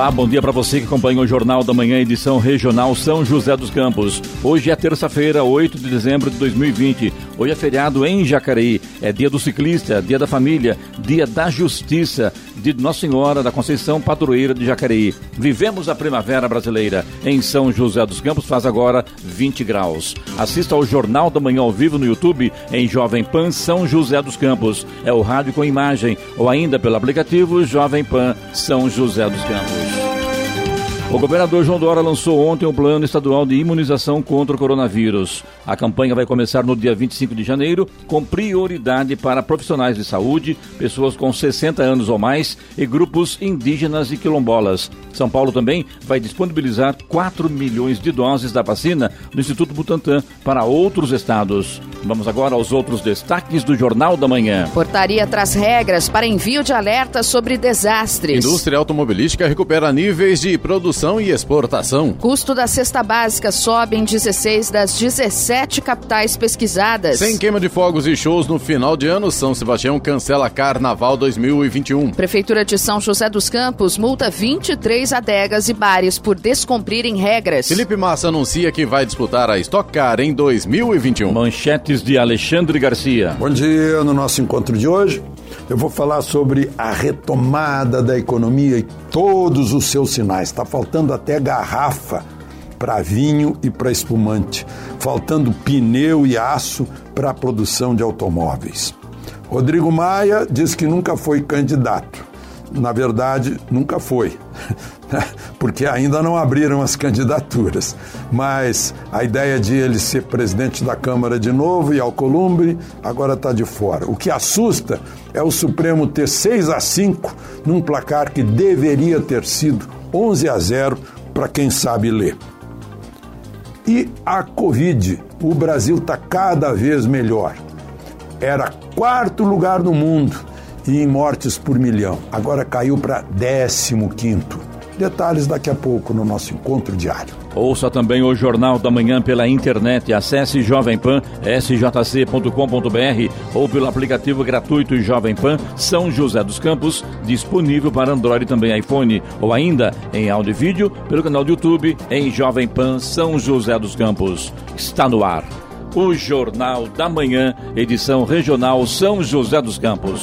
Olá, bom dia para você que acompanha o Jornal da Manhã, edição regional São José dos Campos. Hoje é terça-feira, 8 de dezembro de 2020. Hoje é feriado em Jacareí. É dia do ciclista, dia da família, dia da justiça, de Nossa Senhora da Conceição, padroeira de Jacareí. Vivemos a primavera brasileira. Em São José dos Campos faz agora 20 graus. Assista ao Jornal da Manhã ao vivo no YouTube em Jovem Pan São José dos Campos. É o rádio com imagem ou ainda pelo aplicativo Jovem Pan São José dos Campos. O governador João Dória lançou ontem o plano estadual de imunização contra o coronavírus. A campanha vai começar no dia 25 de janeiro, com prioridade para profissionais de saúde, pessoas com 60 anos ou mais e grupos indígenas e quilombolas. São Paulo também vai disponibilizar 4 milhões de doses da vacina do Instituto Butantan para outros estados. Vamos agora aos outros destaques do Jornal da Manhã. Portaria traz regras para envio de alertas sobre desastres. Indústria automobilística recupera níveis de produção e exportação. Custo da cesta básica sobe em 16 das 17 capitais pesquisadas. Sem queima de fogos e shows no final de ano, São Sebastião cancela Carnaval 2021. Prefeitura de São José dos Campos multa 23 adegas e bares por descumprirem regras. Felipe Massa anuncia que vai disputar a Stock Car em 2021. Manchetes de Alexandre Garcia. Bom dia. No nosso encontro de hoje, eu vou falar sobre a retomada da economia e todos os seus sinais. Está faltando até garrafa para vinho e para espumante, faltando pneu e aço para a produção de automóveis. Rodrigo Maia diz que nunca foi candidato. Na verdade, nunca foi, porque ainda não abriram as candidaturas. Mas a ideia de ele ser presidente da Câmara de novo e Alcolumbre agora está de fora. O que assusta é o Supremo ter 6 a 5 num placar que deveria ter sido 11 a 0 para quem sabe ler. E a Covid, o Brasil está cada vez melhor. Era quarto lugar no mundo e em mortes por milhão. Agora caiu para 15. Detalhes daqui a pouco no nosso encontro diário. Ouça também o Jornal da Manhã pela internet. Acesse Jovem Pan, sjc.com.br ou pelo aplicativo gratuito Jovem Pan São José dos Campos, disponível para Android e também iPhone, ou ainda em áudio e vídeo pelo canal do YouTube em Jovem Pan São José dos Campos. Está no ar. O Jornal da Manhã, edição regional São José dos Campos.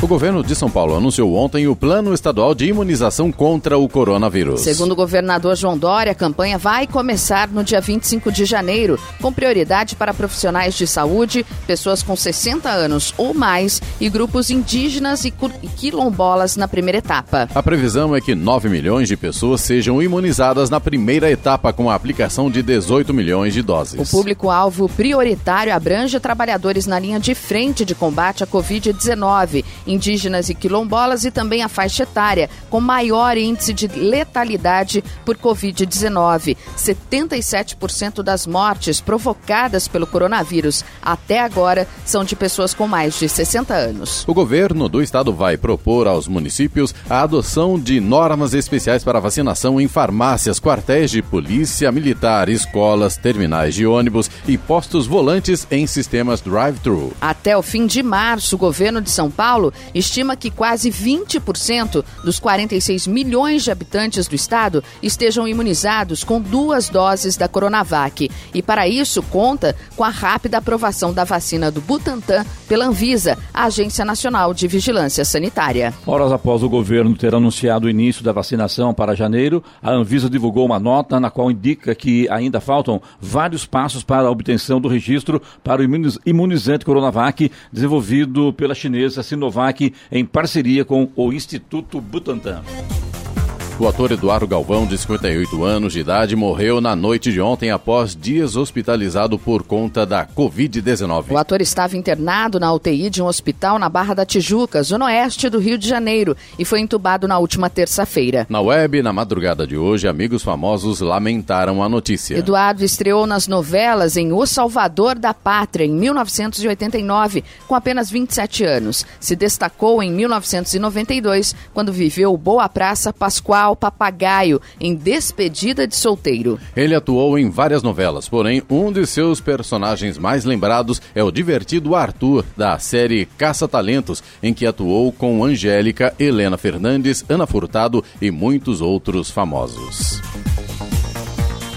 O governo de São Paulo anunciou ontem o plano estadual de imunização contra o coronavírus. Segundo o governador João Dória, a campanha vai começar no dia 25 de janeiro, com prioridade para profissionais de saúde, pessoas com 60 anos ou mais e grupos indígenas e quilombolas na primeira etapa. A previsão é que 9 milhões de pessoas sejam imunizadas na primeira etapa, com a aplicação de 18 milhões de doses. O público-alvo prioritário abrange trabalhadores na linha de frente de combate à Covid-19 indígenas e quilombolas e também a faixa etária com maior índice de letalidade por Covid-19. 77% das mortes provocadas pelo coronavírus até agora são de pessoas com mais de 60 anos. O governo do estado vai propor aos municípios a adoção de normas especiais para vacinação em farmácias, quartéis de polícia militar, escolas, terminais de ônibus e postos volantes em sistemas drive-thru. Até o fim de março, o governo de São Paulo estima que quase 20% dos 46 milhões de habitantes do estado estejam imunizados com duas doses da Coronavac. E para isso conta com a rápida aprovação da vacina do Butantan pela Anvisa, a Agência Nacional de Vigilância Sanitária. Horas após o governo ter anunciado o início da vacinação para janeiro, a Anvisa divulgou uma nota na qual indica que ainda faltam vários passos para a obtenção do registro para o imunizante Coronavac desenvolvido pela chinesa Sinovac Em parceria com o Instituto Butantan. O ator Eduardo Galvão, de 58 anos de idade, morreu na noite de ontem após dias hospitalizado por conta da Covid-19. O ator estava internado na UTI de um hospital na Barra da Tijuca, zona oeste do Rio de Janeiro, e foi entubado na última terça-feira. Na web, na madrugada de hoje, amigos famosos lamentaram a notícia. Eduardo estreou nas novelas em O Salvador da Pátria, em 1989, com apenas 27 anos. Se destacou em 1992, quando viveu Boa Praça Pascoal ao papagaio em Despedida de Solteiro. Ele atuou em várias novelas, porém um de seus personagens mais lembrados é o divertido Arthur, da série Caça-Talentos, em que atuou com Angélica, Helena Fernandes, Ana Furtado e muitos outros famosos.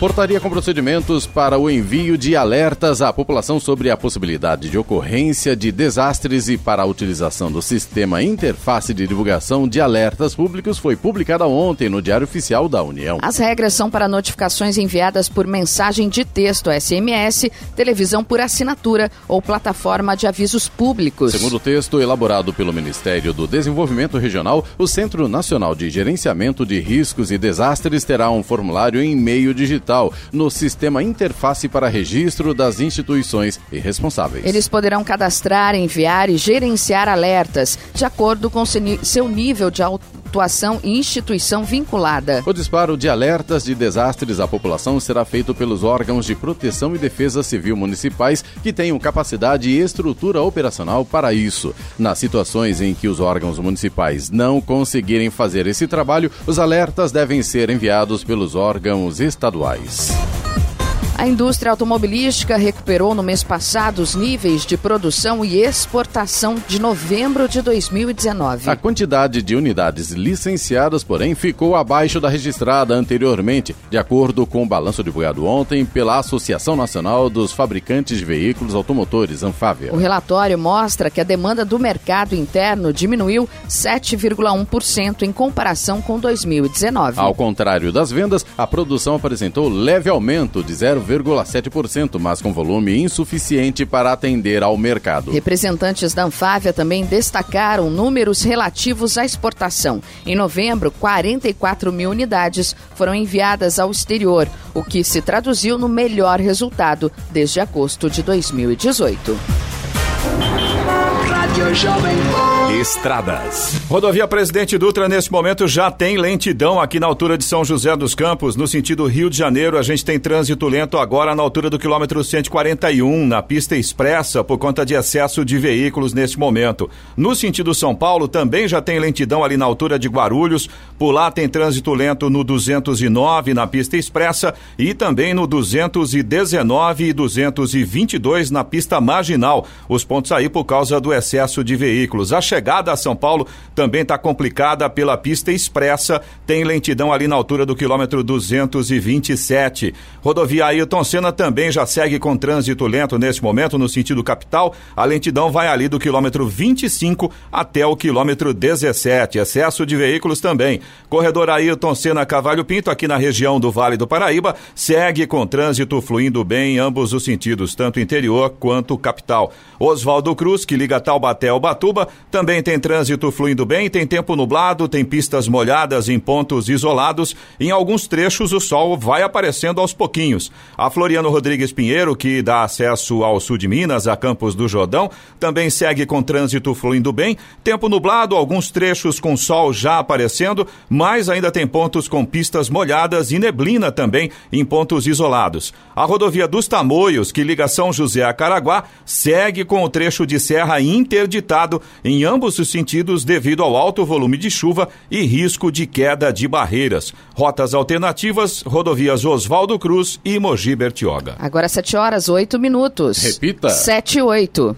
Portaria com procedimentos para o envio de alertas à população sobre a possibilidade de ocorrência de desastres e para a utilização do sistema Interface de Divulgação de Alertas Públicos foi publicada ontem no Diário Oficial da União. As regras são para notificações enviadas por mensagem de texto SMS, televisão por assinatura ou plataforma de avisos públicos. Segundo o texto elaborado pelo Ministério do Desenvolvimento Regional, o Centro Nacional de Gerenciamento de Riscos e Desastres terá um formulário em meio digital digital no sistema interface para registro das instituições e responsáveis. Eles poderão cadastrar, enviar e gerenciar alertas de acordo com seu nível de atuação e instituição vinculada. O disparo de alertas de desastres à população será feito pelos órgãos de proteção e defesa civil municipais que tenham capacidade e estrutura operacional para isso. Nas situações em que os órgãos municipais não conseguirem fazer esse trabalho, os alertas devem ser enviados pelos órgãos estaduais. A indústria automobilística recuperou no mês passado os níveis de produção e exportação de novembro de 2019. A quantidade de unidades licenciadas, porém, ficou abaixo da registrada anteriormente, de acordo com o balanço divulgado ontem pela Associação Nacional dos Fabricantes de Veículos Automotores, Anfávia. O relatório mostra que a demanda do mercado interno diminuiu 7,1% em comparação com 2019. Ao contrário das vendas, a produção apresentou leve aumento de 0, 0,7%, mas com volume insuficiente para atender ao mercado. Representantes da Anfávia também destacaram números relativos à exportação. Em novembro, 44 mil unidades foram enviadas ao exterior, o que se traduziu no melhor resultado desde agosto de 2018. Rádio Jovem Estradas. Rodovia Presidente Dutra, nesse momento, já tem lentidão aqui na altura de São José dos Campos, no sentido Rio de Janeiro. A gente tem trânsito lento agora na altura do quilômetro 141, na pista expressa, por conta de excesso de veículos neste momento. No sentido São Paulo, também já tem lentidão ali na altura de Guarulhos. Por lá tem trânsito lento no 209, na pista expressa, e também no 219 e 222 na pista marginal. Os pontos aí por causa do excesso de veículos. A chegada a São Paulo também está complicada pela pista expressa, tem lentidão ali na altura do quilômetro 227. Rodovia Ailton Senna também já segue com trânsito lento nesse momento no sentido capital. A lentidão vai ali do quilômetro 25 até o quilômetro 17. Excesso de veículos também. Corredor Ailton Senna Cavalho Pinto, aqui na região do Vale do Paraíba, segue com trânsito fluindo bem em ambos os sentidos, tanto interior quanto capital. Oswaldo Cruz, que liga Taubaté ao Batuba, também tem trânsito fluindo bem, tem tempo nublado, tem pistas molhadas em pontos isolados. Em alguns trechos o sol vai aparecendo aos pouquinhos. A Floriano Rodrigues Pinheiro, que dá acesso ao sul de Minas, a Campos do Jordão, também segue com trânsito fluindo bem. Tempo nublado, alguns trechos com sol já aparecendo, mas ainda tem pontos com pistas molhadas e neblina também em pontos isolados. A rodovia dos Tamoios, que liga São José a Caraguá, segue com o trecho de serra interditado em ambos os sentidos devido ao alto volume de chuva e risco de queda de barreiras. Rotas alternativas, rodovias Oswaldo Cruz e Mogi Bertioga. Agora 7 horas 8 minutos. Repita. 7 e 8.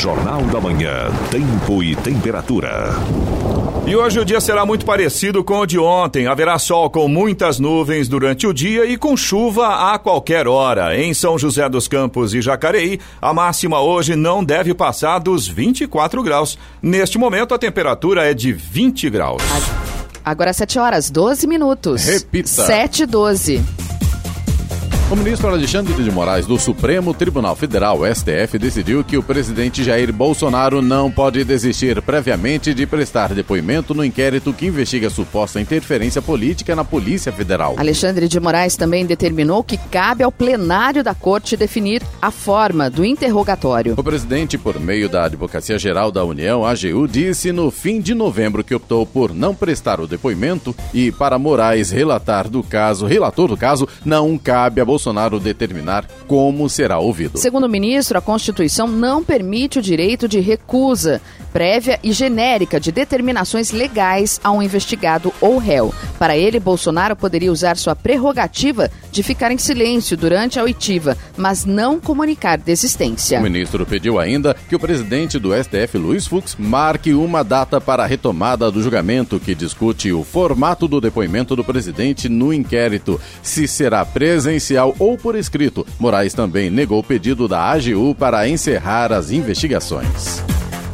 Jornal da Manhã, Tempo e Temperatura. E hoje o dia será muito parecido com o de ontem. Haverá sol com muitas nuvens durante o dia e com chuva a qualquer hora. Em São José dos Campos e Jacareí, a máxima hoje não deve passar dos 24 graus. Neste momento, a temperatura é de 20 graus. Agora 7 horas, 12 minutos. Repita. 7 e 12. O ministro Alexandre de Moraes do Supremo Tribunal Federal, STF, decidiu que o presidente Jair Bolsonaro não pode desistir previamente de prestar depoimento no inquérito que investiga suposta interferência política na Polícia Federal. Alexandre de Moraes também determinou que cabe ao plenário da Corte definir a forma do interrogatório. O presidente, por meio da Advocacia Geral da União, AGU, disse no fim de novembro que optou por não prestar o depoimento e para Moraes relatar do caso, relator do caso, não cabe a Bolsonaro Bolsonaro determinar como será ouvido. Segundo o ministro, a Constituição não permite o direito de recusa prévia e genérica de determinações legais a um investigado ou réu. Para ele, Bolsonaro poderia usar sua prerrogativa de ficar em silêncio durante a oitiva, mas não comunicar desistência. O ministro pediu ainda que o presidente do STF, Luiz Fux, marque uma data para a retomada do julgamento que discute o formato do depoimento do presidente no inquérito, se será presencial ou por escrito. Moraes também negou o pedido da AGU para encerrar as investigações.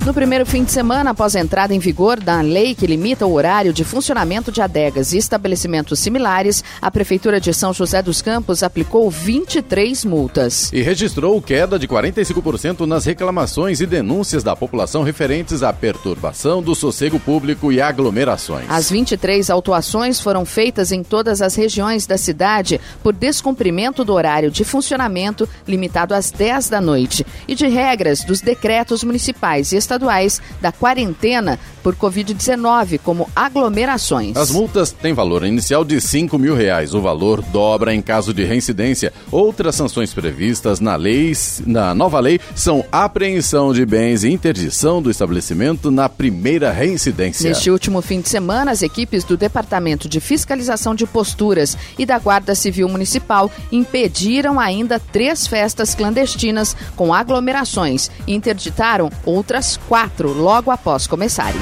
No primeiro fim de semana após a entrada em vigor da lei que limita o horário de funcionamento de adegas e estabelecimentos similares, a Prefeitura de São José dos Campos aplicou 23 multas. E registrou queda de 45% nas reclamações e denúncias da população referentes à perturbação do sossego público e aglomerações. As 23 autuações foram feitas em todas as regiões da cidade por descumprimento do horário de funcionamento limitado às 10 da noite e de regras dos decretos municipais e estaduais estaduais da quarentena por Covid-19, como aglomerações. As multas têm valor inicial de 5 mil reais. O valor dobra em caso de reincidência. Outras sanções previstas na lei, na nova lei são apreensão de bens e interdição do estabelecimento na primeira reincidência. Neste último fim de semana, as equipes do Departamento de Fiscalização de Posturas e da Guarda Civil Municipal impediram ainda três festas clandestinas com aglomerações e interditaram outras quatro logo após começarem.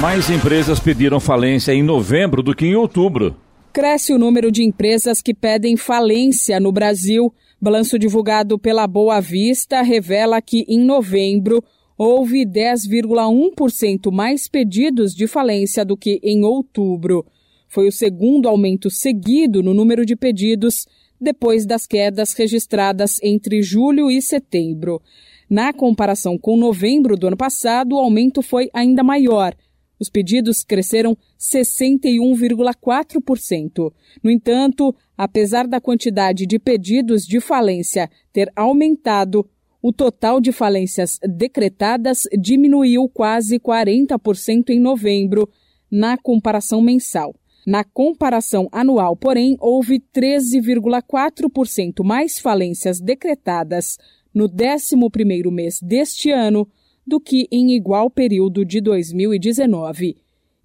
Mais empresas pediram falência em novembro do que em outubro. Cresce o número de empresas que pedem falência no Brasil. Balanço divulgado pela Boa Vista revela que em novembro houve 10,1% mais pedidos de falência do que em outubro. Foi o segundo aumento seguido no número de pedidos depois das quedas registradas entre julho e setembro. Na comparação com novembro do ano passado, o aumento foi ainda maior. Os pedidos cresceram 61,4%. No entanto, apesar da quantidade de pedidos de falência ter aumentado, o total de falências decretadas diminuiu quase 40% em novembro, na comparação mensal. Na comparação anual, porém, houve 13,4% mais falências decretadas no 11º mês deste ano do que em igual período de 2019.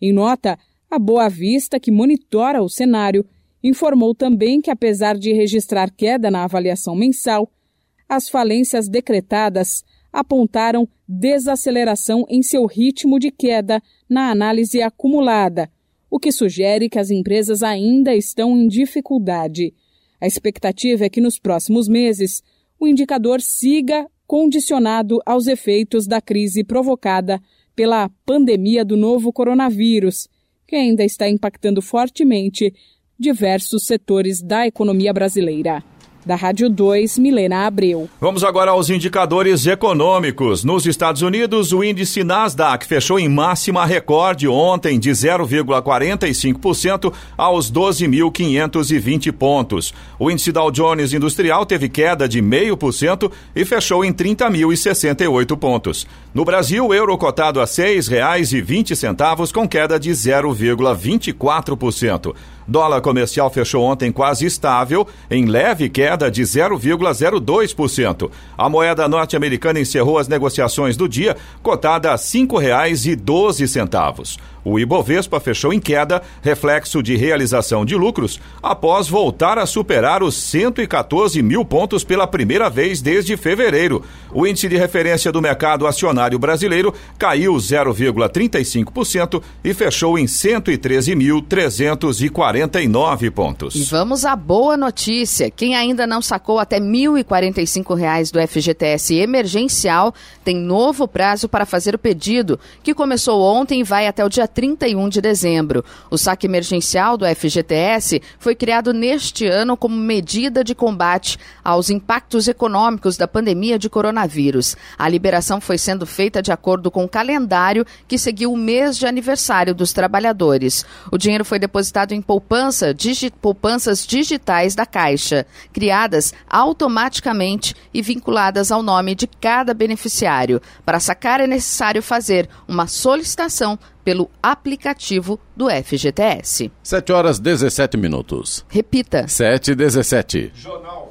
Em nota, a Boa Vista, que monitora o cenário, informou também que, apesar de registrar queda na avaliação mensal, as falências decretadas apontaram desaceleração em seu ritmo de queda na análise acumulada, o que sugere que as empresas ainda estão em dificuldade. A expectativa é que nos próximos meses o indicador siga condicionado aos efeitos da crise provocada pela pandemia do novo coronavírus, que ainda está impactando fortemente diversos setores da economia brasileira. Da Rádio 2, Milena Abreu. Vamos agora aos indicadores econômicos. Nos Estados Unidos, o índice Nasdaq fechou em máxima recorde ontem de 0,45% aos 12.520 pontos. O índice Dow Jones Industrial teve queda de 0,5% e fechou em 30.068 pontos. No Brasil, o euro cotado a R$ 6,20 com queda de 0,24%. Dólar comercial fechou ontem quase estável, em leve queda de 0,02%. A moeda norte-americana encerrou as negociações do dia, cotada a R$ 5,12. O Ibovespa fechou em queda, reflexo de realização de lucros, após voltar a superar os 114 mil pontos pela primeira vez desde fevereiro. O índice de referência do mercado acionário brasileiro caiu 0,35% e fechou em 113.349 pontos. E vamos à boa notícia. Quem ainda não sacou até R$ 1.045 do FGTS emergencial tem novo prazo para fazer o pedido, que começou ontem e vai até o dia 31 de dezembro. O saque emergencial do FGTS foi criado neste ano como medida de combate aos impactos econômicos da pandemia de coronavírus. A liberação foi sendo feita de acordo com o calendário que seguiu o mês de aniversário dos trabalhadores. O dinheiro foi depositado em poupança, digi, poupanças digitais da Caixa, criadas automaticamente e vinculadas ao nome de cada beneficiário. Para sacar é necessário fazer uma solicitação pelo aplicativo do FGTS. 7 horas 17 minutos. Repita. 7 e 17. Jornal.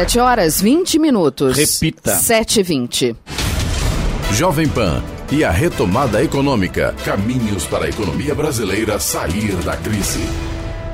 7 horas 20 minutos. Repita. 7 e 20. Jovem Pan e a retomada econômica. Caminhos para a economia brasileira sair da crise.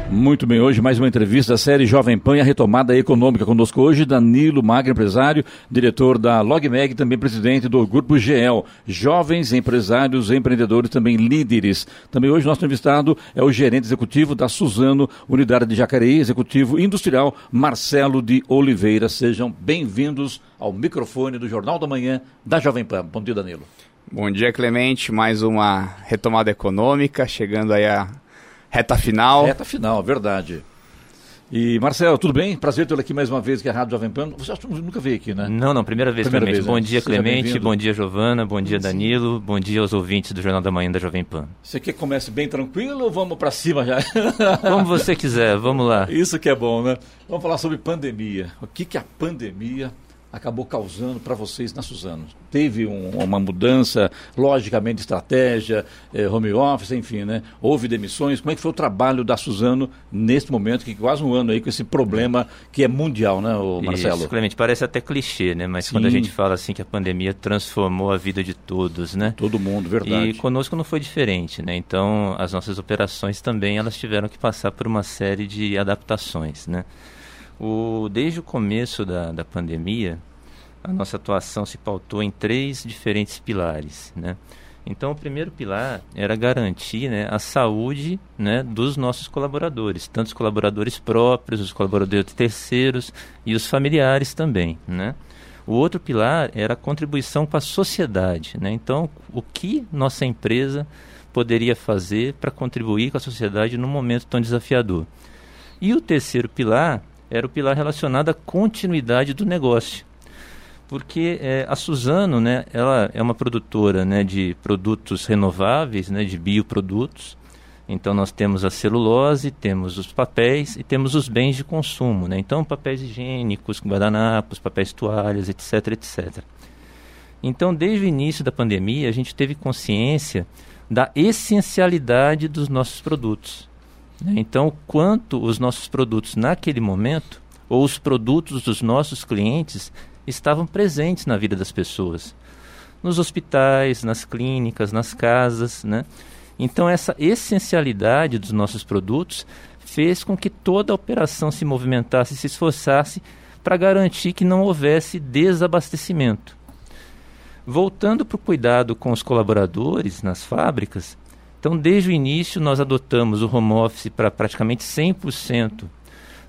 Muito bem, hoje mais uma entrevista da série Jovem Pan e a retomada econômica. Conosco hoje Danilo Magno, empresário, diretor da LogMeg, também presidente do Grupo GEL. Jovens empresários, empreendedores, também líderes. Também hoje nosso entrevistado é o gerente executivo da Suzano, unidade de Jacareí, executivo industrial, Marcelo de Oliveira. Sejam bem-vindos ao microfone do Jornal da Manhã da Jovem Pan. Bom dia, Danilo. Bom dia, Clemente. Mais uma retomada econômica, chegando aí a Reta final. Reta final, verdade. E Marcelo, tudo bem? Prazer tê-lo aqui mais uma vez, que é a Rádio Jovem Pan. Você acha que nunca veio aqui, né? Não, não, primeira vez, primeira Clemente. Vez, bom né? dia, Clemente. Bom dia, Giovana. Bom dia, Danilo. Bom dia aos ouvintes do Jornal da Manhã da Jovem Pan. Você quer que comece bem tranquilo ou vamos para cima já? Como você quiser, vamos lá. Isso que é bom, né? Vamos falar sobre pandemia. O que, que a pandemia acabou causando para vocês na Suzano? Teve um, uma mudança, logicamente, de estratégia, eh, home office, enfim, né? Houve demissões. Como é que foi o trabalho da Suzano neste momento, que quase um ano aí com esse problema que é mundial, né, Marcelo? Isso, Clemente, parece até clichê, né? Mas Sim. quando a gente fala assim que a pandemia transformou a vida de todos, né? Todo mundo, verdade. E conosco não foi diferente, né? Então, as nossas operações também, elas tiveram que passar por uma série de adaptações, né? O, desde o começo da, da pandemia, a nossa atuação se pautou em três diferentes pilares, né? Então, o primeiro pilar era garantir né, a saúde né, dos nossos colaboradores, tanto os colaboradores próprios, os colaboradores terceiros e os familiares também, né? O outro pilar era a contribuição com a sociedade, né? Então, o que nossa empresa poderia fazer para contribuir com a sociedade num momento tão desafiador? E o terceiro pilar era o pilar relacionado à continuidade do negócio porque é, a Suzano, né, ela é uma produtora, né, de produtos renováveis, né, de bioprodutos. Então nós temos a celulose, temos os papéis e temos os bens de consumo, né? Então papéis higiênicos, guardanapos, papéis toalhas, etc, etc. Então desde o início da pandemia a gente teve consciência da essencialidade dos nossos produtos. Né? Então quanto os nossos produtos naquele momento ou os produtos dos nossos clientes estavam presentes na vida das pessoas, nos hospitais, nas clínicas, nas casas, né? Então essa essencialidade dos nossos produtos fez com que toda a operação se movimentasse se esforçasse para garantir que não houvesse desabastecimento. Voltando para o cuidado com os colaboradores nas fábricas, então desde o início nós adotamos o home office para praticamente 100%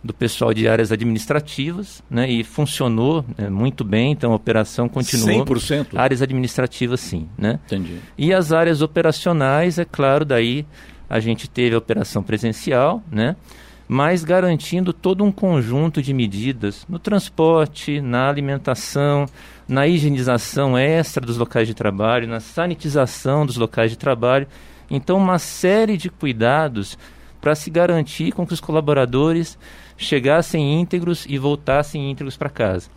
do pessoal de áreas administrativas, né, e funcionou né, muito bem, então a operação continuou. 100%? Áreas administrativas, sim, né? Entendi. E as áreas operacionais, é claro, daí a gente teve a operação presencial, né? Mas garantindo todo um conjunto de medidas no transporte, na alimentação, na higienização extra dos locais de trabalho, na sanitização dos locais de trabalho Então, uma série de cuidados para se garantir com que os colaboradores chegassem íntegros e voltassem íntegros para casa.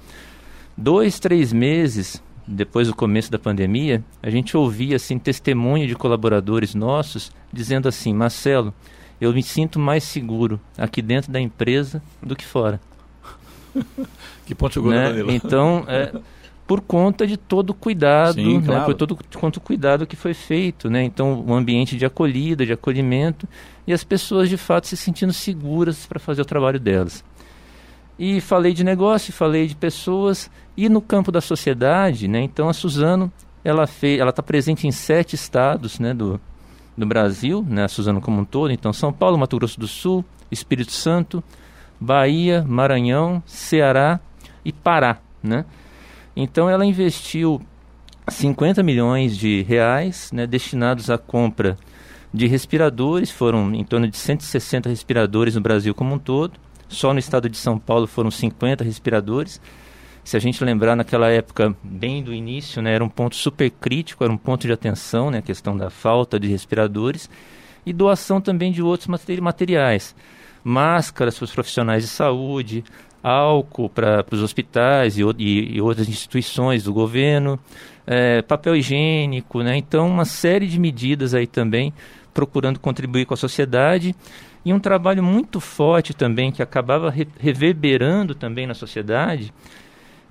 Dois, três meses depois do começo da pandemia, a gente ouvia assim testemunho de colaboradores nossos dizendo assim: Marcelo, eu me sinto mais seguro aqui dentro da empresa do que fora. que ponto chegou, né? Danilo? Então, é, por conta de todo o cuidado, Sim, né? claro. por todo quanto cuidado que foi feito, né? Então, um ambiente de acolhida, de acolhimento e as pessoas de fato se sentindo seguras para fazer o trabalho delas. E falei de negócio, falei de pessoas e no campo da sociedade, né? Então, a Suzano, ela fez, ela está presente em sete estados, né? Do, do Brasil, né? A Suzano como um todo. Então, São Paulo, Mato Grosso do Sul, Espírito Santo, Bahia, Maranhão, Ceará e Pará, né? Então ela investiu 50 milhões de reais, né, destinados à compra de respiradores, foram em torno de 160 respiradores no Brasil como um todo. Só no estado de São Paulo foram 50 respiradores. Se a gente lembrar naquela época, bem do início, né, era um ponto super crítico, era um ponto de atenção, né, a questão da falta de respiradores e doação também de outros materiais máscaras para os profissionais de saúde, álcool para os hospitais e, e, e, outras instituições do governo, é, papel higiênico, né? Então, uma série de medidas aí também procurando contribuir com a sociedade e um trabalho muito forte também que acabava re reverberando também na sociedade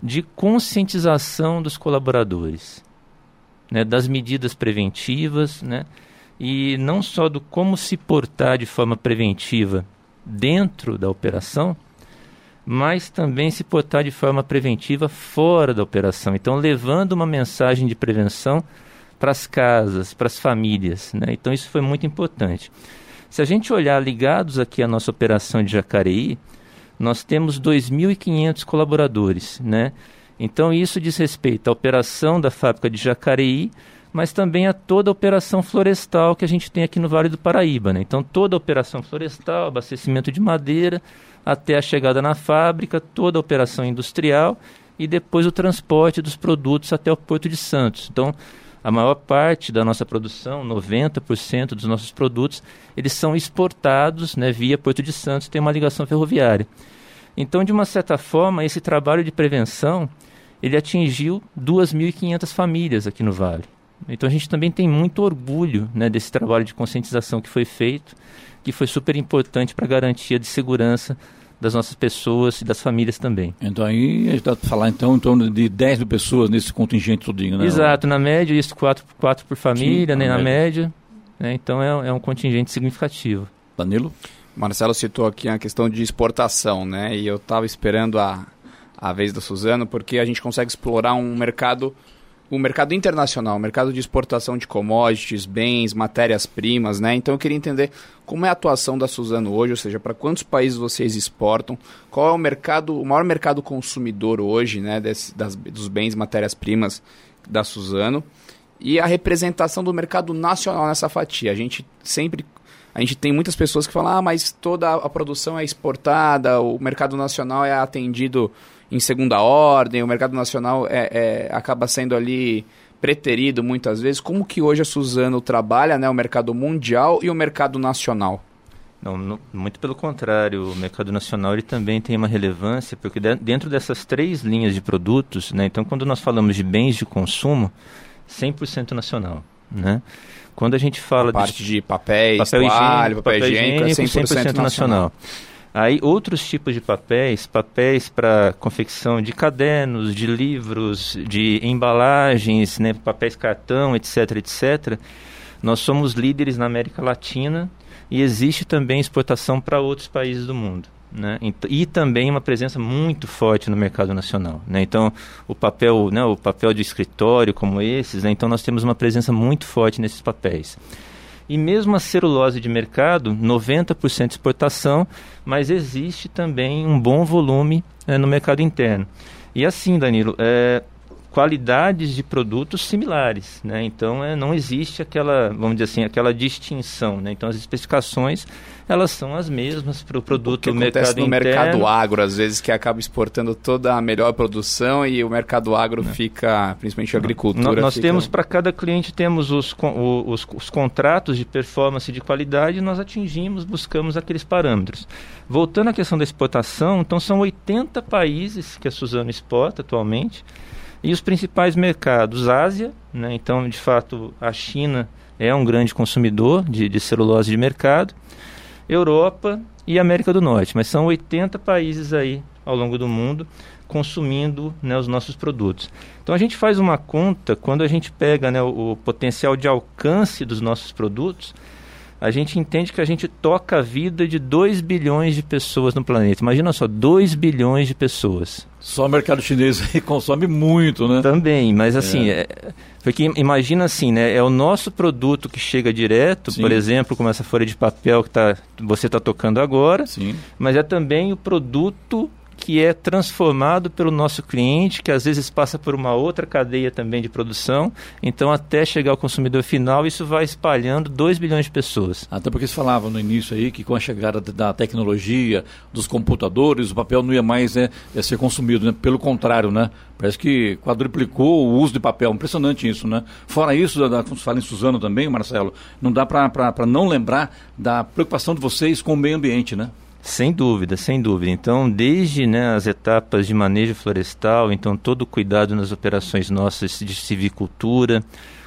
de conscientização dos colaboradores, né? Das medidas preventivas, né? E não só do como se portar de forma preventiva dentro da operação, mas também se portar de forma preventiva fora da operação. Então, levando uma mensagem de prevenção para as casas, para as famílias. Né? Então, isso foi muito importante. Se a gente olhar ligados aqui à nossa operação de Jacareí, nós temos 2.500 colaboradores. Né? Então, isso diz respeito à operação da fábrica de Jacareí, mas também a toda a operação florestal que a gente tem aqui no Vale do Paraíba. Né? Então, toda a operação florestal, abastecimento de madeira, até a chegada na fábrica, toda a operação industrial e depois o transporte dos produtos até o Porto de Santos. Então, a maior parte da nossa produção, 90% dos nossos produtos, eles são exportados né, via Porto de Santos, tem uma ligação ferroviária. Então, de uma certa forma, esse trabalho de prevenção, ele atingiu 2.500 famílias aqui no Vale. Então a gente também tem muito orgulho né, desse trabalho de conscientização que foi feito, que foi super importante para a garantia de segurança das nossas pessoas e das famílias também. Então aí a gente está falando então em torno de 10 mil pessoas nesse contingente todinho, né? Exato, na média isso quatro, quatro por família, Sim, né, na, na média. média né, então é, é um contingente significativo. Danilo? Marcelo citou aqui a questão de exportação, né? E eu estava esperando a, a vez da Suzano, porque a gente consegue explorar um mercado o mercado internacional, o mercado de exportação de commodities, bens, matérias-primas, né? Então eu queria entender como é a atuação da Suzano hoje, ou seja, para quantos países vocês exportam, qual é o mercado, o maior mercado consumidor hoje, né, desse, das, dos bens, matérias-primas da Suzano e a representação do mercado nacional nessa fatia. A gente sempre a gente tem muitas pessoas que falam, ah, mas toda a produção é exportada, o mercado nacional é atendido em segunda ordem, o mercado nacional é, é, acaba sendo ali preterido muitas vezes. Como que hoje a Suzano trabalha né, o mercado mundial e o mercado nacional? Não, no, muito pelo contrário, o mercado nacional ele também tem uma relevância, porque de, dentro dessas três linhas de produtos, né, então quando nós falamos de bens de consumo, 100% nacional. Né? Quando a gente fala a parte de, de papéis, papel toalha, higiênico, papel, higiênico, é 100%, 100% nacional. nacional. Aí outros tipos de papéis, papéis para confecção de cadernos, de livros, de embalagens, né, papéis cartão, etc, etc. Nós somos líderes na América Latina e existe também exportação para outros países do mundo. Né? E também uma presença muito forte no mercado nacional. Né? Então, o papel, né, o papel de escritório como esses, né? então nós temos uma presença muito forte nesses papéis. E mesmo a celulose de mercado, 90% exportação, mas existe também um bom volume é, no mercado interno. E assim, Danilo, é, qualidades de produtos similares, né? Então é, não existe aquela, vamos dizer assim, aquela distinção, né? Então as especificações elas são as mesmas para o produto o que mercado acontece no interno. mercado agro, às vezes que acaba exportando toda a melhor produção e o mercado agro Não. fica, principalmente a agricultura. Nó- Nós fica- temos para cada cliente temos os, os, os contratos de performance e de qualidade e nós atingimos, buscamos aqueles parâmetros. Voltando à questão da exportação, então são 80 países que a Suzano exporta atualmente e os principais mercados, Ásia, né, então de fato a China é um grande consumidor de, de celulose de mercado, Europa e América do Norte, mas são 80 países aí ao longo do mundo consumindo né, os nossos produtos. Então a gente faz uma conta quando a gente pega né, o, o potencial de alcance dos nossos produtos, a gente entende que a gente toca a vida de 2 bilhões de pessoas no planeta. Imagina só, 2 bilhões de pessoas. Só o mercado chinês consome muito, né? Também, mas assim, é. porque imagina assim, né? É o nosso produto que chega direto, Sim. por exemplo, como essa folha de papel que tá, você está tocando agora, Sim. mas é também o produto que é transformado pelo nosso cliente, que às vezes passa por uma outra cadeia também de produção, então até chegar ao consumidor final, isso vai espalhando 2 bilhões de pessoas. Até porque você falava no início aí que com a chegada da tecnologia, dos computadores, o papel não ia mais né, ia ser consumido, né? Pelo contrário, né? Parece que quadruplicou o uso de papel. Impressionante isso, né? Fora isso, como se fala em Suzano também, Marcelo, não dá para não lembrar da preocupação de vocês com o meio ambiente, né? Sem dúvida, sem dúvida. Então, desde né, as etapas de manejo florestal, então todo o cuidado nas operações nossas de civicultura,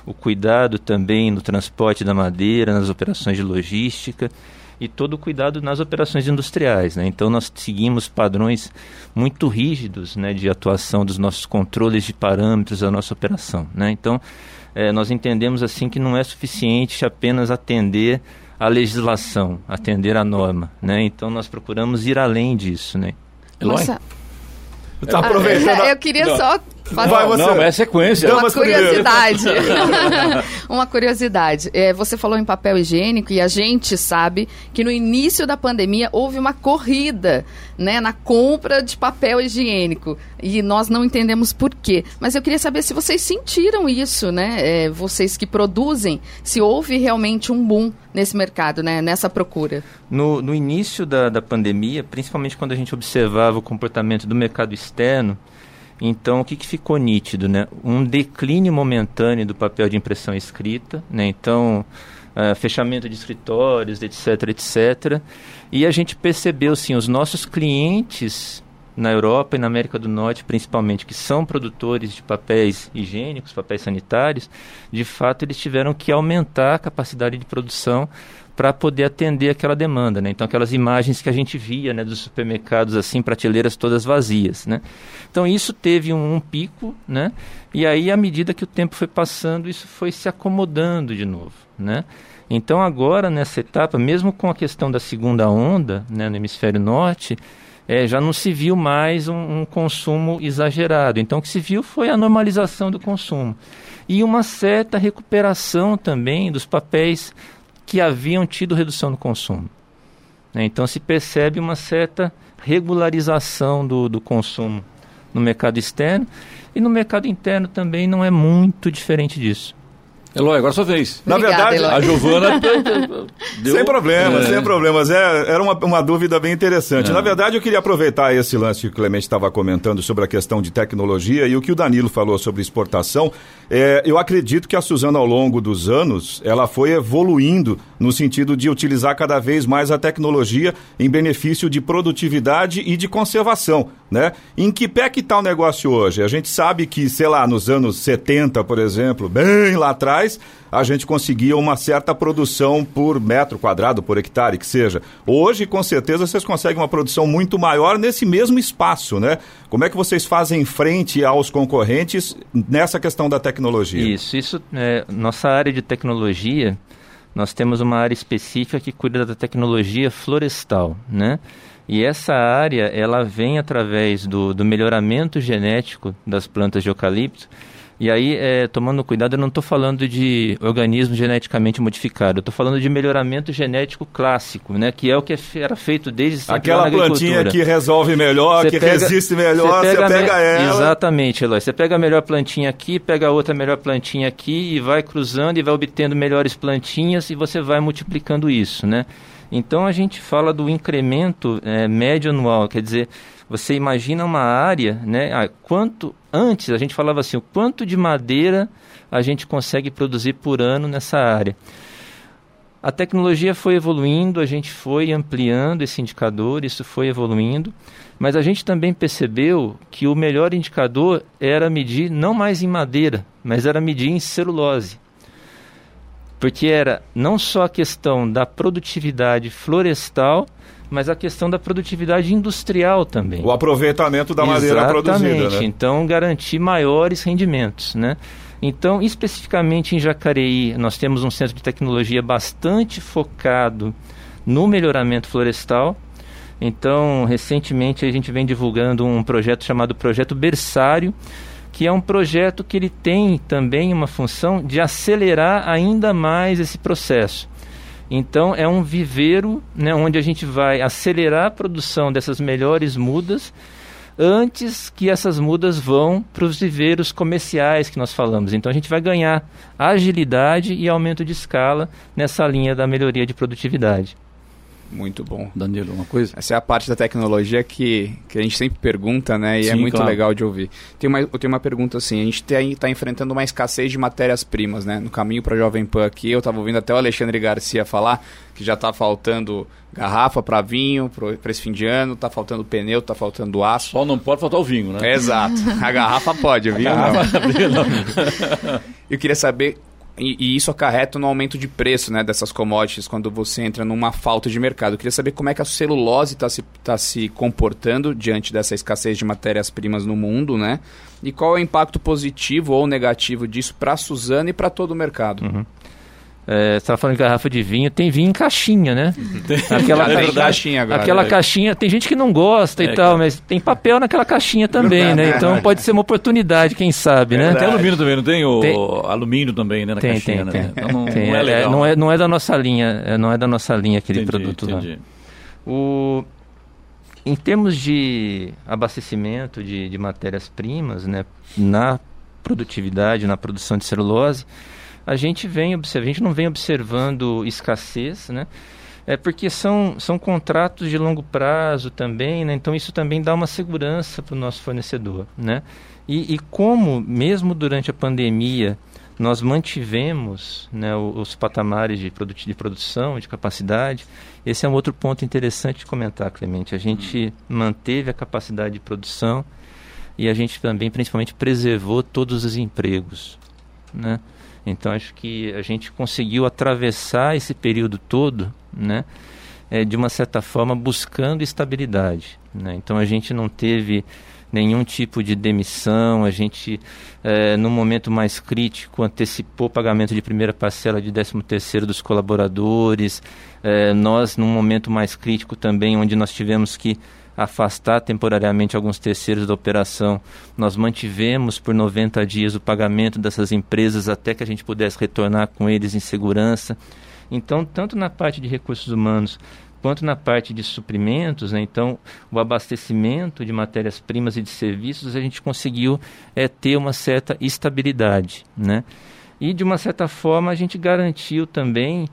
o cuidado também no transporte da madeira, nas operações de logística e todo o cuidado nas operações industriais. Né? Então, nós seguimos padrões muito rígidos né, de atuação dos nossos controles de parâmetros da nossa operação. Né? Então, eh, nós entendemos assim que não é suficiente apenas atender a legislação, atender a norma, né? Então nós procuramos ir além disso, né? Eloy? Nossa, Tá aproveitando. eu queria só fazer Vai, você. Não, é sequência. Uma Damas curiosidade. uma curiosidade. É, você falou em papel higiênico e a gente sabe que no início da pandemia houve uma corrida né, na compra de papel higiênico. E nós não entendemos por quê. Mas eu queria saber se vocês sentiram isso, né? É, vocês que produzem, se houve realmente um boom nesse mercado, né? Nessa procura. No, no início da, da pandemia, principalmente quando a gente observava o comportamento do mercado externo, então o que, que ficou nítido, né? Um declínio momentâneo do papel de impressão escrita, né? Então ah, fechamento de escritórios, etc, etc. E a gente percebeu, sim, os nossos clientes na Europa e na América do Norte, principalmente, que são produtores de papéis higiênicos, papéis sanitários, de fato eles tiveram que aumentar a capacidade de produção para poder atender aquela demanda, né? Então aquelas imagens que a gente via, né, dos supermercados assim, prateleiras todas vazias, né? Então isso teve um, um pico, né? E aí à medida que o tempo foi passando, isso foi se acomodando de novo, né? Então agora nessa etapa, mesmo com a questão da segunda onda, né, no hemisfério norte, é, já não se viu mais um, um consumo exagerado. Então, o que se viu foi a normalização do consumo e uma certa recuperação também dos papéis que haviam tido redução no consumo. né? Então, se percebe uma certa regularização do, do consumo no mercado externo e no mercado interno também não é muito diferente disso. Eloy, agora é sua vez. Na Obrigada, verdade, Eloy. A Giovana. deu- Sem problemas, É. sem problemas. É, era uma, uma dúvida bem interessante. É. Na verdade, eu queria aproveitar esse lance que o Clemente estava comentando sobre a questão de tecnologia e o que o Danilo falou sobre exportação. É, eu acredito que a Suzana, ao longo dos anos, ela foi evoluindo no sentido de utilizar cada vez mais a tecnologia em benefício de produtividade e de conservação. Né? Em que pé que está o negócio hoje? A gente sabe que, sei lá, nos anos 70, por exemplo, bem lá atrás, a gente conseguia uma certa produção por metro quadrado, por hectare, que seja. Hoje, com certeza, vocês conseguem uma produção muito maior nesse mesmo espaço, né? Como é que vocês fazem frente aos concorrentes nessa questão da tecnologia? Isso, isso é, nossa área de tecnologia, nós temos uma área específica que cuida da tecnologia florestal, né? E essa área, ela vem através do, do melhoramento genético das plantas de eucalipto E aí, é, tomando cuidado, eu não estou falando de organismo geneticamente modificado, eu estou falando de melhoramento genético clássico, né? Que é o que era feito desde sempre Aquela plantinha que resolve melhor, que pega, resiste melhor, você pega, pega ela. Exatamente, Eloy. Você pega a melhor plantinha aqui, pega a outra melhor plantinha aqui e vai cruzando e vai obtendo melhores plantinhas e você vai multiplicando isso, né? Então a gente fala do incremento é, médio anual, quer dizer, você imagina uma área, né? Ah, quanto antes a gente falava assim, o quanto de madeira a gente consegue produzir por ano nessa área. A tecnologia foi evoluindo, a gente foi ampliando esse indicador, isso foi evoluindo, mas a gente também percebeu que o melhor indicador era medir não mais em madeira, mas era medir em celulose. Porque era não só a questão da produtividade florestal, mas a questão da produtividade industrial também. O aproveitamento da madeira Exatamente. produzida, né? Então, garantir maiores rendimentos, né? Então, especificamente em Jacareí, nós temos um centro de tecnologia bastante focado no melhoramento florestal. Então, recentemente a gente vem divulgando um projeto chamado Projeto Berçário, que é um projeto que ele tem também uma função de acelerar ainda mais esse processo. Então é um viveiro né, onde a gente vai acelerar a produção dessas melhores mudas antes que essas mudas vão para os viveiros comerciais que nós falamos. Então a gente vai ganhar agilidade e aumento de escala nessa linha da melhoria de produtividade. Muito bom. Danilo, uma coisa? Essa é a parte da tecnologia que, que a gente sempre pergunta, né? E é Sim, é muito claro. legal de ouvir. Tem uma, eu tenho uma pergunta assim: a gente está enfrentando uma escassez de matérias-primas, né? No caminho para Jovem Pan aqui, eu estava ouvindo até o Alexandre Garcia falar que já está faltando garrafa para vinho para esse fim de ano, está faltando pneu, está faltando aço. Só não pode faltar o vinho, né? Exato. A garrafa pode, o vinho garrafa, não. eu queria saber e, e, isso acarreta no aumento de preço né, dessas commodities quando você entra numa falta de mercado. Eu queria saber como é que a celulose está se, tá se comportando diante dessa escassez de matérias-primas no mundo, né? E qual é o impacto positivo ou negativo disso para a Suzana e para todo o mercado. Uhum. É, você estava falando de garrafa de vinho, tem vinho em caixinha, né? aquela é caixinha agora. Aquela é. caixinha, tem gente que não gosta é, e tal, mas tem papel naquela caixinha também, verdade, né? Então pode ser uma oportunidade, quem sabe, né? Tem alumínio também, não tem o tem, alumínio também, né? Na tem, caixinha, tem, né? Tem. Então não, não, é, é legal. Não é, não é da nossa linha, não é da nossa linha aquele entendi, produto entendi. lá. O, em termos de abastecimento de, de matérias-primas, né? Na produtividade, na produção de celulose, a gente vem observando, a gente não vem observando escassez, né? É porque são, são contratos de longo prazo também, né? Então isso também dá uma segurança para o nosso fornecedor, né? E, e, como, mesmo durante a pandemia, nós mantivemos né, os, patamares de, produ de produção, de capacidade, esse é um outro ponto interessante de comentar, Clemente. A gente manteve a capacidade de produção e a gente também, principalmente, preservou todos os empregos, né? Então acho que a gente conseguiu atravessar esse período todo, né, é, de uma certa forma buscando estabilidade. Né? Então a gente não teve nenhum tipo de demissão, a gente é, no momento mais crítico antecipou o pagamento de primeira parcela de 13 terceiro dos colaboradores, é, nós num momento mais crítico também onde nós tivemos que afastar temporariamente alguns terceiros da operação. Nós mantivemos por 90 dias o pagamento dessas empresas até que a gente pudesse retornar com eles em segurança. Então, tanto na parte de recursos humanos quanto na parte de suprimentos, né? então o abastecimento de matérias-primas e de serviços, a gente conseguiu é, ter uma certa estabilidade. Né? E, de uma certa forma, a gente garantiu também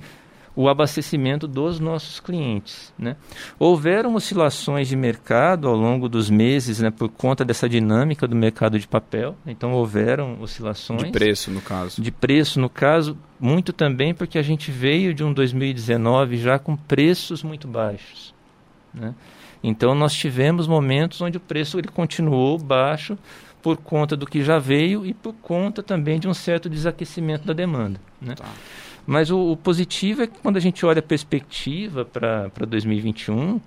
o abastecimento dos nossos clientes. Né? Houveram oscilações de mercado ao longo dos meses né, por conta dessa dinâmica do mercado de papel, então houveram oscilações. De preço, no caso. De preço, no caso, muito também porque a gente veio de um 2019 já com preços muito baixos. Né? Então nós tivemos momentos onde o preço ele continuou baixo por conta do que já veio e por conta também de um certo desaquecimento da demanda. Né? Tá. Mas o, o, positivo é que quando a gente olha a perspectiva para 2021,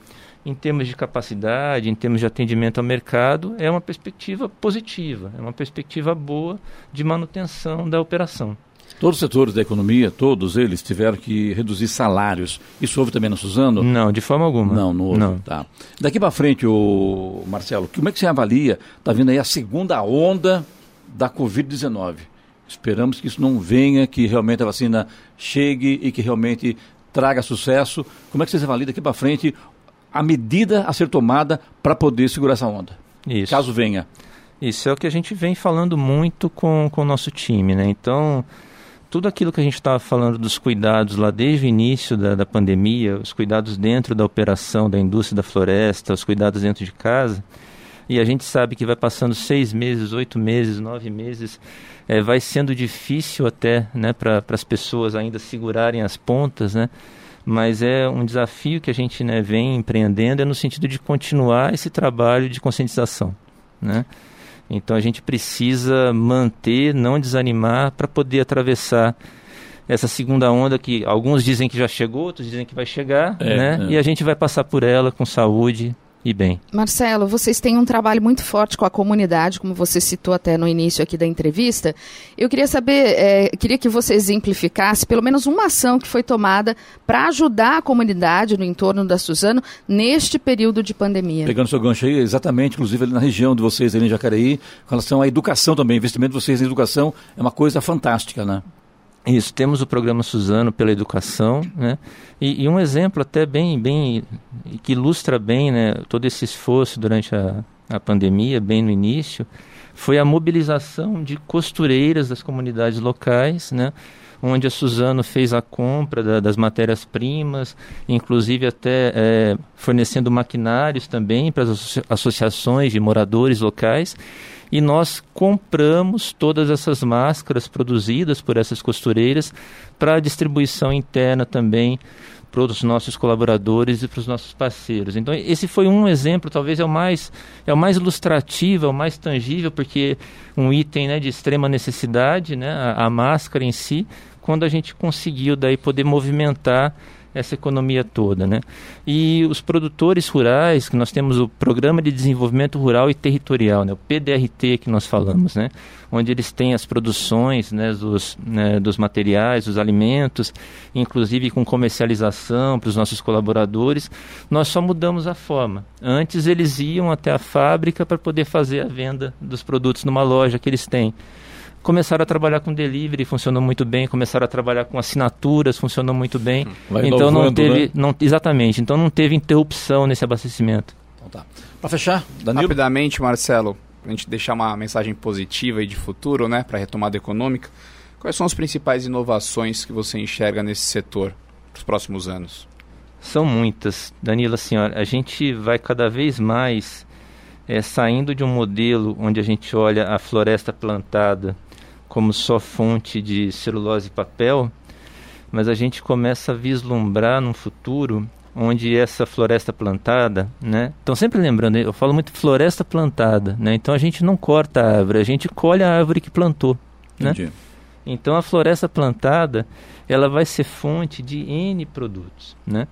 em termos de capacidade, em termos de atendimento ao mercado, é uma perspectiva positiva, é uma perspectiva boa de manutenção da operação. Todos os setores da economia, todos eles tiveram que reduzir salários. Isso houve também na Suzano? Não, de forma alguma. Não, não houve. Não. Tá. Daqui para frente, o Marcelo, como é que você avalia? Está vindo aí a segunda onda da Covid-19. Esperamos que isso não venha, que realmente a vacina chegue e que realmente traga sucesso. Como é que vocês avaliam daqui para frente a medida a ser tomada para poder segurar essa onda? Isso. Caso venha. Isso é o que a gente vem falando muito com, com o nosso time, né? Então, tudo aquilo que a gente estava falando dos cuidados lá desde o início da, da pandemia, os cuidados dentro da operação da indústria da floresta, os cuidados dentro de casa, e a gente sabe que vai passando seis meses, oito meses, nove meses, é, vai sendo difícil até né, para as pessoas ainda segurarem as pontas, né? mas é um desafio que a gente né, vem empreendendo é no sentido de continuar esse trabalho de conscientização. Né? Então a gente precisa manter, não desanimar para poder atravessar essa segunda onda que alguns dizem que já chegou, outros dizem que vai chegar, é, né? É. E a gente vai passar por ela com saúde, e bem. Marcelo, vocês têm um trabalho muito forte com a comunidade, como você citou até no início aqui da entrevista. Eu queria saber, é, queria que você exemplificasse pelo menos uma ação que foi tomada para ajudar a comunidade no entorno da Suzano neste período de pandemia. Pegando seu gancho aí, exatamente, inclusive ali na região de vocês, ali em Jacareí, com relação à educação também, investimento de vocês em educação é uma coisa fantástica, né? Isso, temos o programa Suzano pela educação, né? E, e, um exemplo até bem, bem, que ilustra bem, né, todo esse esforço durante a, a pandemia, bem no início, foi a mobilização de costureiras das comunidades locais, né? Onde a Suzano fez a compra da, das matérias-primas, inclusive até é, fornecendo maquinários também para as associações de moradores locais e nós compramos todas essas máscaras produzidas por essas costureiras para distribuição interna também para os nossos colaboradores e para os nossos parceiros. Então esse foi um exemplo, talvez é o mais é o mais ilustrativo, é o mais tangível, porque um item né, de extrema necessidade, né, a, a máscara em si, quando a gente conseguiu daí poder movimentar essa economia toda, né? E os produtores rurais, que nós temos o Programa de Desenvolvimento Rural e Territorial, né? o PDRT que nós falamos, né? Onde eles têm as produções né, dos, né, dos materiais, dos alimentos, inclusive com comercialização para os nossos colaboradores. Nós só mudamos a forma. Antes eles iam até a fábrica para poder fazer a venda dos produtos numa loja que eles têm começaram a trabalhar com delivery, funcionou muito bem, começaram a trabalhar com assinaturas, funcionou muito bem. Vai então não teve, né? não, exatamente, então não teve interrupção nesse abastecimento. Então tá. Para fechar, Danilo. Rapidamente, Marcelo, a gente deixar uma mensagem positiva e de futuro, né, para retomada econômica. Quais são as principais inovações que você enxerga nesse setor para os próximos anos? São muitas, Danilo. Assim, a gente vai cada vez mais é, saindo de um modelo onde a gente olha a floresta plantada como só fonte de celulose e papel, mas a gente começa a vislumbrar num futuro onde essa floresta plantada, né? Então sempre lembrando, eu falo muito floresta plantada, né? Então a gente não corta a árvore, a gente colhe a árvore que plantou, né? Entendi. né? Então a floresta plantada, ela vai ser fonte de N produtos, né?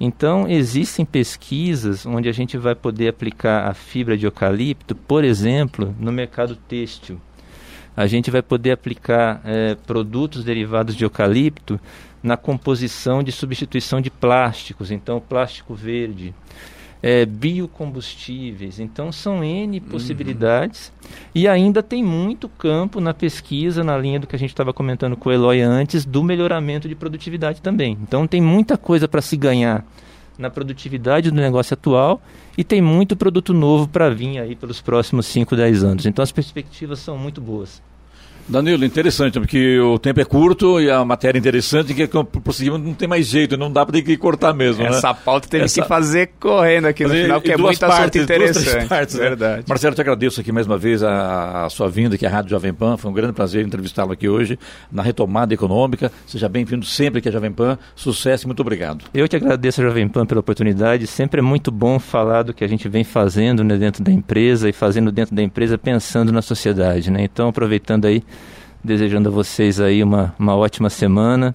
Então existem pesquisas onde a gente vai poder aplicar a fibra de eucalipto, por exemplo, no mercado têxtil, a gente vai poder aplicar é, produtos derivados de eucalipto na composição de substituição de plásticos, então plástico verde, é, biocombustíveis. Então são N uhum. possibilidades uhum. e ainda tem muito campo na pesquisa, na linha do que a gente estava comentando com o Eloy antes, do melhoramento de produtividade também. Então tem muita coisa para se ganhar na produtividade do negócio atual e tem muito produto novo para vir aí pelos próximos 5, 10 anos. Então as perspectivas são muito boas. Danilo, interessante, porque o tempo é curto e a matéria é interessante, que prosseguimos não tem mais jeito, não dá para ter que cortar mesmo. Né? Essa né? pauta teve Essa... que fazer correndo aqui no fazer final, que é muito assunto interessante. Duas, partes, né? Verdade. Né? Marcelo, te agradeço aqui mais uma vez a, a, sua vinda aqui à Rádio Jovem Pan, foi um grande prazer entrevistá-lo aqui hoje na retomada econômica. Seja bem-vindo sempre aqui à Jovem Pan, sucesso e muito obrigado. Eu te agradeço a Jovem Pan pela oportunidade, sempre é muito bom falar do que a gente vem fazendo né, dentro da empresa e fazendo dentro da empresa pensando na sociedade. Né? Então, aproveitando aí desejando a vocês aí uma, uma ótima semana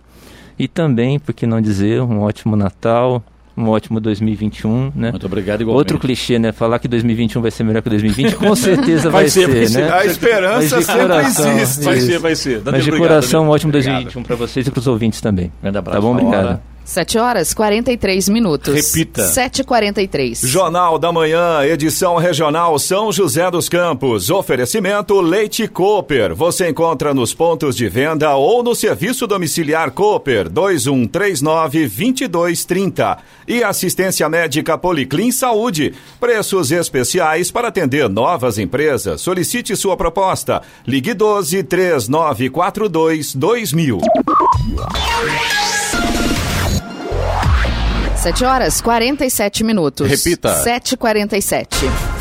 e também, por que não dizer, um ótimo Natal, um ótimo 2021, né? Muito obrigado igualmente. Outro clichê, né? Falar que 2021 vai ser melhor que 2020, com certeza vai, vai ser, ser, né? A esperança sempre coração, existe. Vai ser, vai ser. Mas de obrigado, coração, um ótimo 2021 para vocês e para os ouvintes também. Grande abraço. Tá bom? Obrigado. 7 horas 43 minutos. Repita. 7h43. Jornal da Manhã, edição regional São José dos Campos. Oferecimento Leite Cooper. Você encontra nos pontos de venda ou no serviço domiciliar Cooper 2139-2230. E assistência médica Policlin Saúde. Preços especiais para atender novas empresas. Solicite sua proposta. Ligue 12 3942 2000. 7 horas 47 minutos. Repita. 7h47.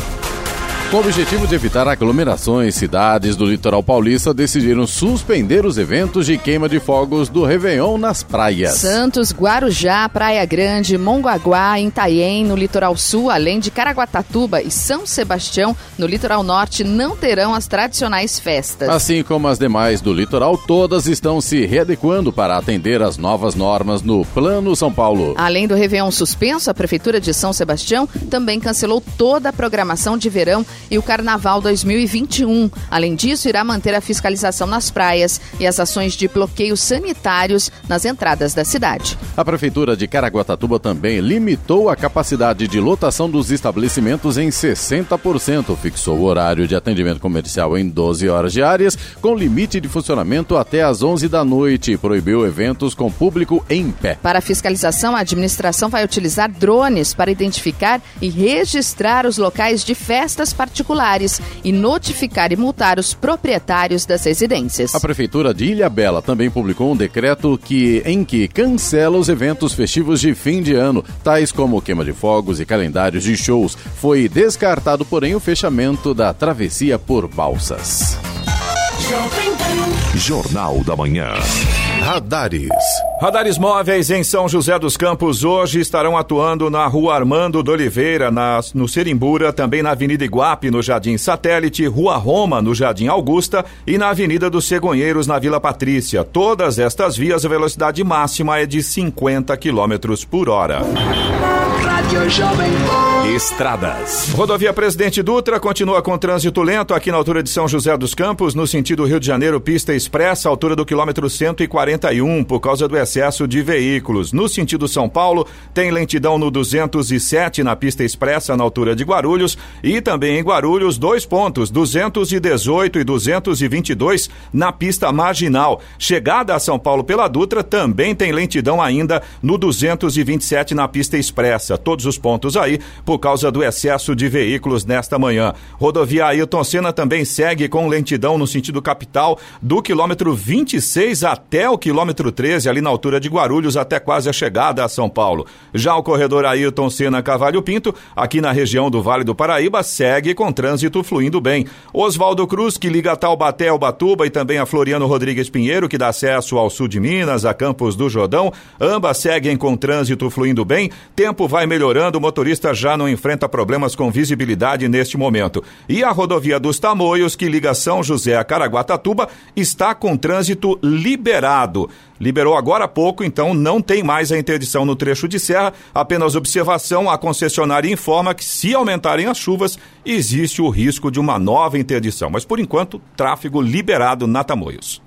Com o objetivo de evitar aglomerações, cidades do litoral paulista decidiram suspender os eventos de queima de fogos do Réveillon nas praias. Santos, Guarujá, Praia Grande, Mongaguá, Itaém, no litoral sul, além de Caraguatatuba e São Sebastião, no litoral norte, não terão as tradicionais festas. Assim como as demais do litoral, todas estão se readequando para atender às novas normas no Plano São Paulo. Além do Réveillon suspenso, a Prefeitura de São Sebastião também cancelou toda a programação de verão e o Carnaval 2021. Além disso, irá manter a fiscalização nas praias e as ações de bloqueios sanitários nas entradas da cidade. A Prefeitura de Caraguatatuba também limitou a capacidade de lotação dos estabelecimentos em 60%, fixou o horário de atendimento comercial em 12 horas diárias, com limite de funcionamento até às 11 da noite e proibiu eventos com público em pé. Para a fiscalização, a administração vai utilizar drones para identificar e registrar os locais de festas particulares e notificar e multar os proprietários das residências. A Prefeitura de Ilha Bela também publicou um decreto que, em que cancela os eventos festivos de fim de ano, tais como queima de fogos e calendários de shows. Foi descartado, porém, o fechamento da travessia por balsas. Jornal da Manhã. Radares. Radares móveis em São José dos Campos hoje estarão atuando na Rua Armando de Oliveira, na, no Serimbura, também na Avenida Iguape, no Jardim Satélite, Rua Roma, no Jardim Augusta e na Avenida dos Cegonheiros, na Vila Patrícia. Todas estas vias, a velocidade máxima é de 50 km por hora. Estradas. Rodovia Presidente Dutra continua com trânsito lento aqui na altura de São José dos Campos, no sentido Rio de Janeiro, pista expressa, altura do quilômetro 141, por causa do excesso de veículos. No sentido São Paulo, tem lentidão no 207 na pista expressa, na altura de Guarulhos, e também em Guarulhos, dois pontos, 218 e 222 na pista marginal. Chegada a São Paulo pela Dutra, também tem lentidão ainda no 227 na pista expressa. Todos os pontos aí por causa do excesso de veículos nesta manhã. Rodovia Ailton Senna também segue com lentidão no sentido capital do quilômetro 26 até o quilômetro 13, ali na altura de Guarulhos, até quase a chegada a São Paulo. Já o corredor Ailton Senna Cavalho Pinto, aqui na região do Vale do Paraíba, segue com trânsito fluindo bem. Oswaldo Cruz, que liga Taubaté ao Batuba e também a Floriano Rodrigues Pinheiro, que dá acesso ao sul de Minas, a Campos do Jordão, ambas seguem com trânsito fluindo bem. Tempo vai melhorando, o motorista já não enfrenta problemas com visibilidade neste momento. E a rodovia dos Tamoios, que liga São José a Caraguatatuba, está com trânsito liberado. Liberou agora há pouco, então não tem mais a interdição no trecho de serra, apenas observação. A concessionária informa que, se aumentarem as chuvas, existe o risco de uma nova interdição. Mas, por enquanto, tráfego liberado na Tamoios.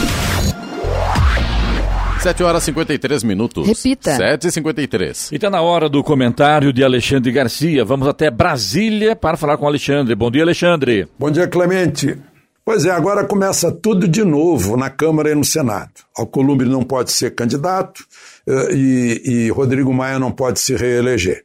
7 horas e 53 minutos. Repita. 7 e 53. E está na hora do comentário de Alexandre Garcia. Vamos até Brasília para falar com Alexandre. Bom dia, Alexandre. Bom dia, Clemente. Pois é, agora começa tudo de novo na Câmara e no Senado. Alcolumbre não pode ser candidato eh, e, e Rodrigo Maia não pode se reeleger.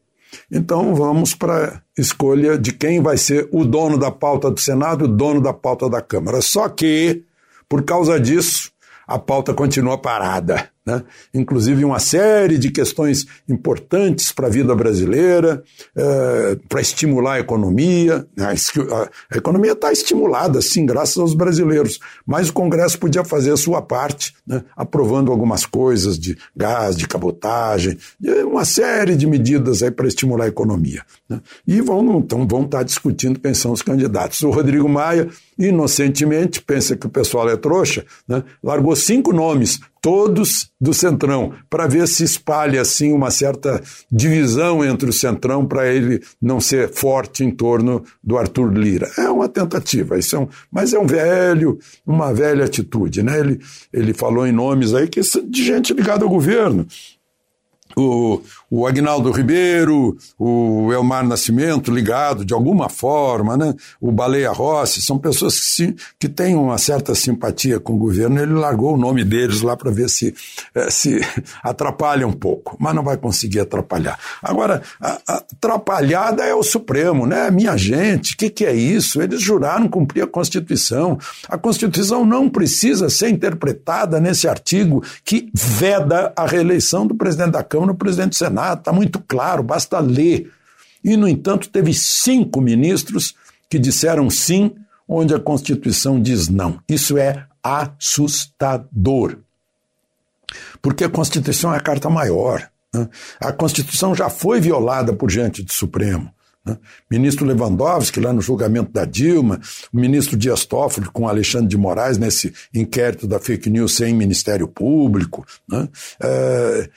Então vamos para a escolha de quem vai ser o dono da pauta do Senado e o dono da pauta da Câmara. Só que, por causa disso, a pauta continua parada. Né? inclusive uma série de questões importantes para a vida brasileira, é, para estimular a economia. A, a, a economia está estimulada, sim, graças aos brasileiros, mas o Congresso podia fazer a sua parte, né? aprovando algumas coisas de gás, de cabotagem, uma série de medidas para estimular a economia. Né? E vão, então, vão estar tá discutindo quem são os candidatos. O Rodrigo Maia inocentemente, pensa que o pessoal é trouxa, né? largou cinco nomes, todos do Centrão, para ver se espalha assim uma certa divisão entre o Centrão para ele não ser forte em torno do Arthur Lira. É uma tentativa, isso é um, mas é um velho, uma velha atitude. Né? Ele, ele falou em nomes aí que de gente ligada ao governo o, o Agnaldo Ribeiro, o Elmar Nascimento ligado de alguma forma, né? o Baleia Rossi, são pessoas que, se, que têm uma certa simpatia com o governo. Ele largou o nome deles lá para ver se, eh, se atrapalha um pouco, mas não vai conseguir atrapalhar. Agora, a, a atrapalhada é o Supremo, né? Minha gente, o que, que é isso? Eles juraram cumprir a Constituição. A Constituição não precisa ser interpretada nesse artigo que veda a reeleição do presidente da Câmara no presidente do Senado, está muito claro, basta ler. E, no entanto, teve cinco ministros que disseram sim, onde a Constituição diz não. Isso é assustador. Porque a Constituição é a carta maior. Né? A Constituição já foi violada por gente do Supremo. Né? Ministro Lewandowski, lá no julgamento da Dilma, o ministro Dias Toffoli com Alexandre de Moraes nesse inquérito da fake news sem Ministério Público. Né? É,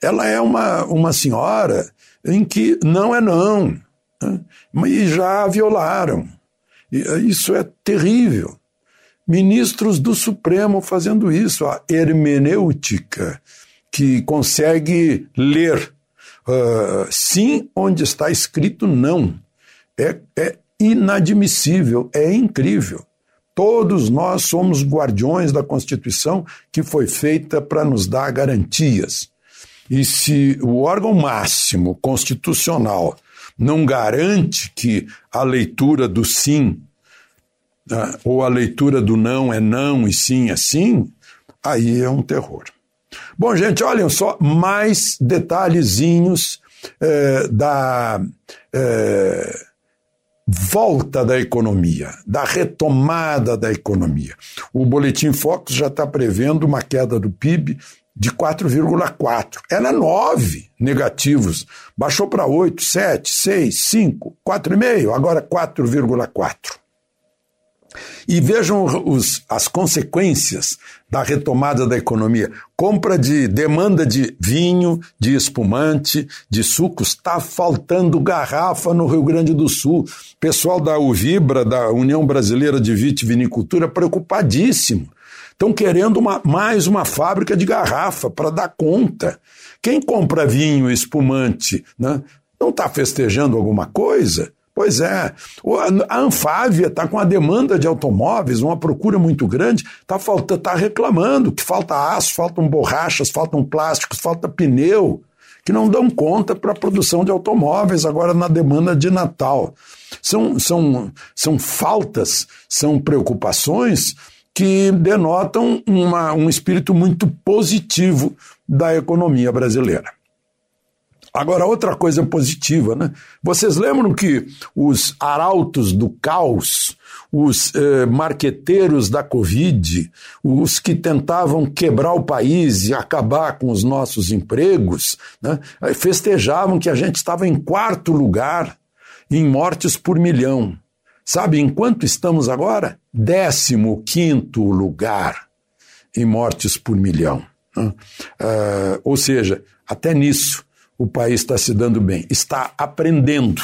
ela é uma, uma senhora em que não é não, né? e já a violaram. E isso é terrível. Ministros do Supremo fazendo isso, a hermenêutica, que consegue ler uh, sim onde está escrito não. É, é inadmissível, é incrível. Todos nós somos guardiões da Constituição que foi feita para nos dar garantias. E se o órgão máximo constitucional não garante que a leitura do sim né, ou a leitura do não é não e sim é sim, aí é um terror. Bom, gente, olhem só mais detalhezinhos é, da é, volta da economia, da retomada da economia. O Boletim Focus já está prevendo uma queda do PIB de 4,4. Era 9 negativos. Baixou para 8, 7, 6, 5, 4,5, agora 4,4. E vejam os, as consequências da retomada da economia. Compra de demanda de vinho, de espumante, de sucos, está faltando garrafa no Rio Grande do Sul. Pessoal da Uvibra, da União Brasileira de Vitivinicultura, preocupadíssimo. Estão querendo uma, mais uma fábrica de garrafa para dar conta. Quem compra vinho, espumante, né, não está festejando alguma coisa? Pois é. A Anfávia está com a demanda de automóveis, uma procura muito grande, está tá reclamando que falta aço, faltam borrachas, faltam plásticos, falta pneu, que não dão conta para a produção de automóveis agora na demanda de Natal. São, são, são faltas, são preocupações que denotam uma, um espírito muito positivo da economia brasileira. Agora, outra coisa positiva, né? Vocês lembram que os arautos do caos, os eh, marqueteiros da Covid, os que tentavam quebrar o país e acabar com os nossos empregos, né? festejavam que a gente estava em quarto lugar em mortes por milhão. Sabe em quanto estamos agora? Décimo quinto lugar em mortes por milhão. Né? Uh, ou seja, até nisso o país está se dando bem. Está aprendendo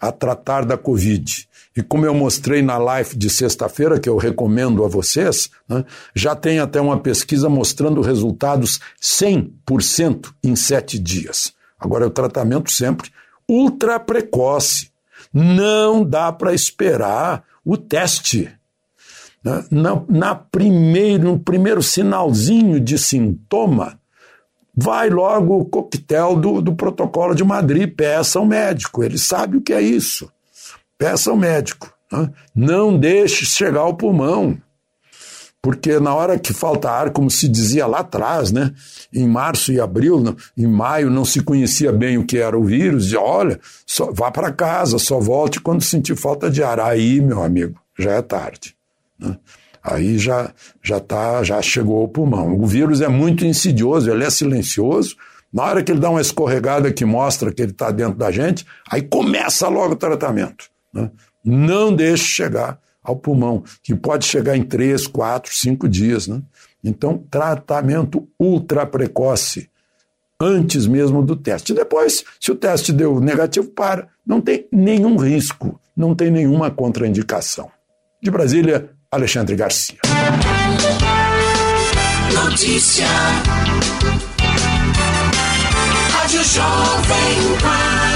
a tratar da Covid. E como eu mostrei na live de sexta-feira, que eu recomendo a vocês, né, já tem até uma pesquisa mostrando resultados 100% em sete dias. Agora, o tratamento sempre ultra precoce. Não dá para esperar o teste. Né? Na, na primeiro, no primeiro sinalzinho de sintoma, vai logo o coquetel do, do protocolo de Madrid, peça ao médico, ele sabe o que é isso. Peça ao médico. Né? Não deixe chegar ao pulmão, porque na hora que falta ar, como se dizia lá atrás, né? Em março e abril, em maio, não se conhecia bem o que era o vírus. Dizia, olha, só, vá para casa, só volte quando sentir falta de ar. Aí, meu amigo, já é tarde. Né? Aí já já tá, já chegou ao pulmão. O vírus é muito insidioso, ele é silencioso. Na hora que ele dá uma escorregada que mostra que ele está dentro da gente, aí começa logo o tratamento. Né? Não deixe chegar ao pulmão, que pode chegar em três, quatro, cinco dias. Né? Então, tratamento ultra precoce, antes mesmo do teste. Depois, se o teste deu negativo, para. Não tem nenhum risco, não tem nenhuma contraindicação. De Brasília, Alexandre Garcia. Notícia. Rádio Jovem Pan.